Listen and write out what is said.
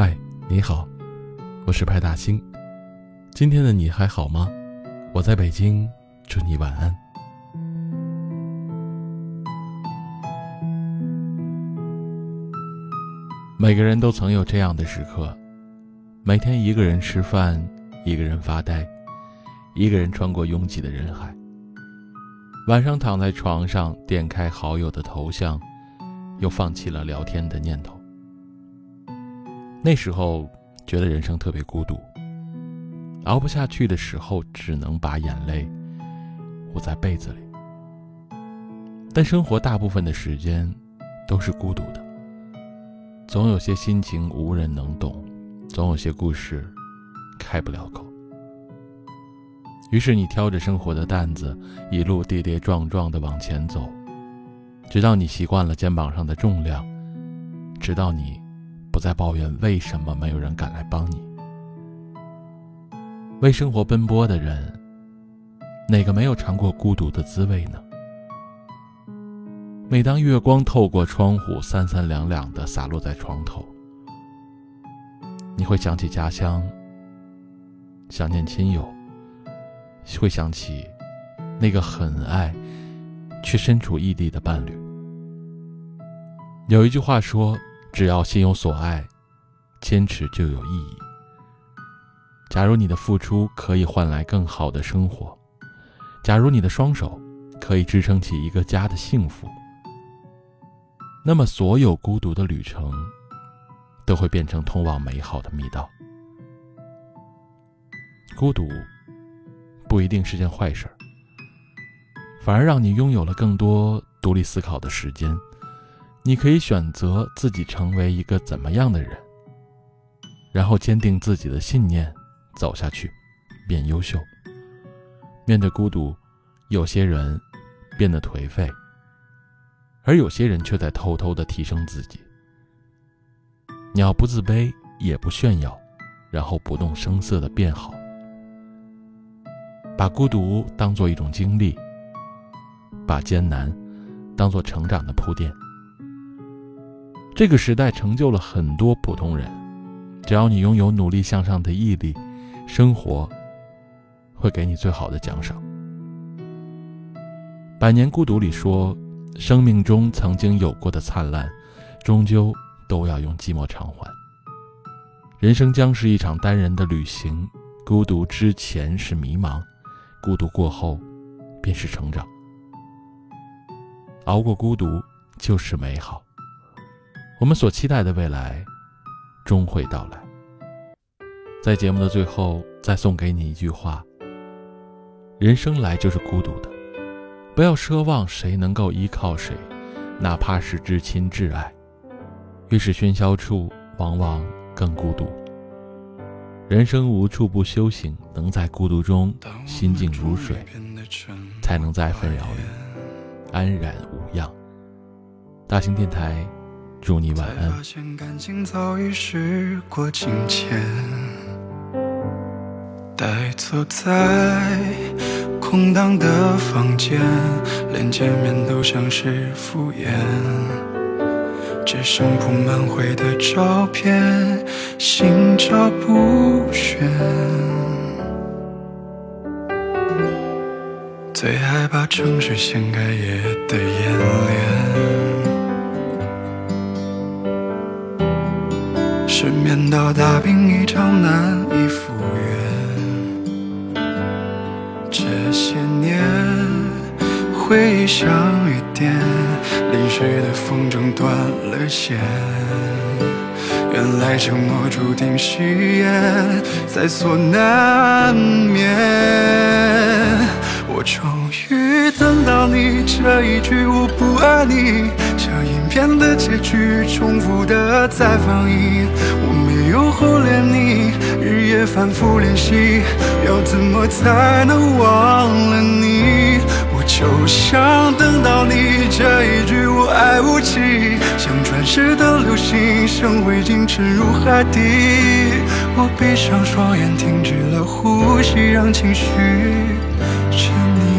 嗨你好，我是派大星。今天的你还好吗？我在北京，祝你晚安。每个人都曾有这样的时刻：每天一个人吃饭，一个人发呆，一个人穿过拥挤的人海。晚上躺在床上，点开好友的头像，又放弃了聊天的念头。那时候觉得人生特别孤独，熬不下去的时候，只能把眼泪捂在被子里。但生活大部分的时间都是孤独的，总有些心情无人能懂，总有些故事开不了口。于是你挑着生活的担子，一路跌跌撞撞地往前走，直到你习惯了肩膀上的重量，直到你不再抱怨为什么没有人敢来帮你。为生活奔波的人，哪个没有尝过孤独的滋味呢？每当月光透过窗户，三三两两的洒落在床头，你会想起家乡，想念亲友。会想起那个很爱却身处异地的伴侣。有一句话说：“只要心有所爱，坚持就有意义。”假如你的付出可以换来更好的生活，假如你的双手可以支撑起一个家的幸福，那么所有孤独的旅程都会变成通往美好的密道。孤独。不一定是件坏事，反而让你拥有了更多独立思考的时间。你可以选择自己成为一个怎么样的人，然后坚定自己的信念，走下去，变优秀。面对孤独，有些人变得颓废，而有些人却在偷偷的提升自己。你要不自卑，也不炫耀，然后不动声色的变好。把孤独当做一种经历，把艰难当做成长的铺垫。这个时代成就了很多普通人，只要你拥有努力向上的毅力，生活会给你最好的奖赏。《百年孤独》里说，生命中曾经有过的灿烂，终究都要用寂寞偿还。人生将是一场单人的旅行，孤独之前是迷茫。孤独过后，便是成长。熬过孤独，就是美好。我们所期待的未来，终会到来。在节目的最后，再送给你一句话：人生来就是孤独的，不要奢望谁能够依靠谁，哪怕是至亲至爱。越是喧嚣处，往往更孤独。人生无处不修行，能在孤独中心静如水，才能在纷扰里安然无恙。大型电台，祝你晚安。呆坐在空荡的房间，连见面都像是敷衍。只剩铺满灰的照片，心照不宣。最害怕城市掀开夜的演练，失眠到大病一场难以复原。这些年，回忆像雨点。淋湿的风筝断了线，原来承诺注定誓言在所难免。我终于等到你这一句我不爱你，像影片的结局重复的在放映。我没有忽略你，日夜反复练习，要怎么才能忘了你？我就想等到你这一句“我爱无期”，像转世的流星，像灰烬沉入海底。我闭上双眼，停止了呼吸，让情绪。沉溺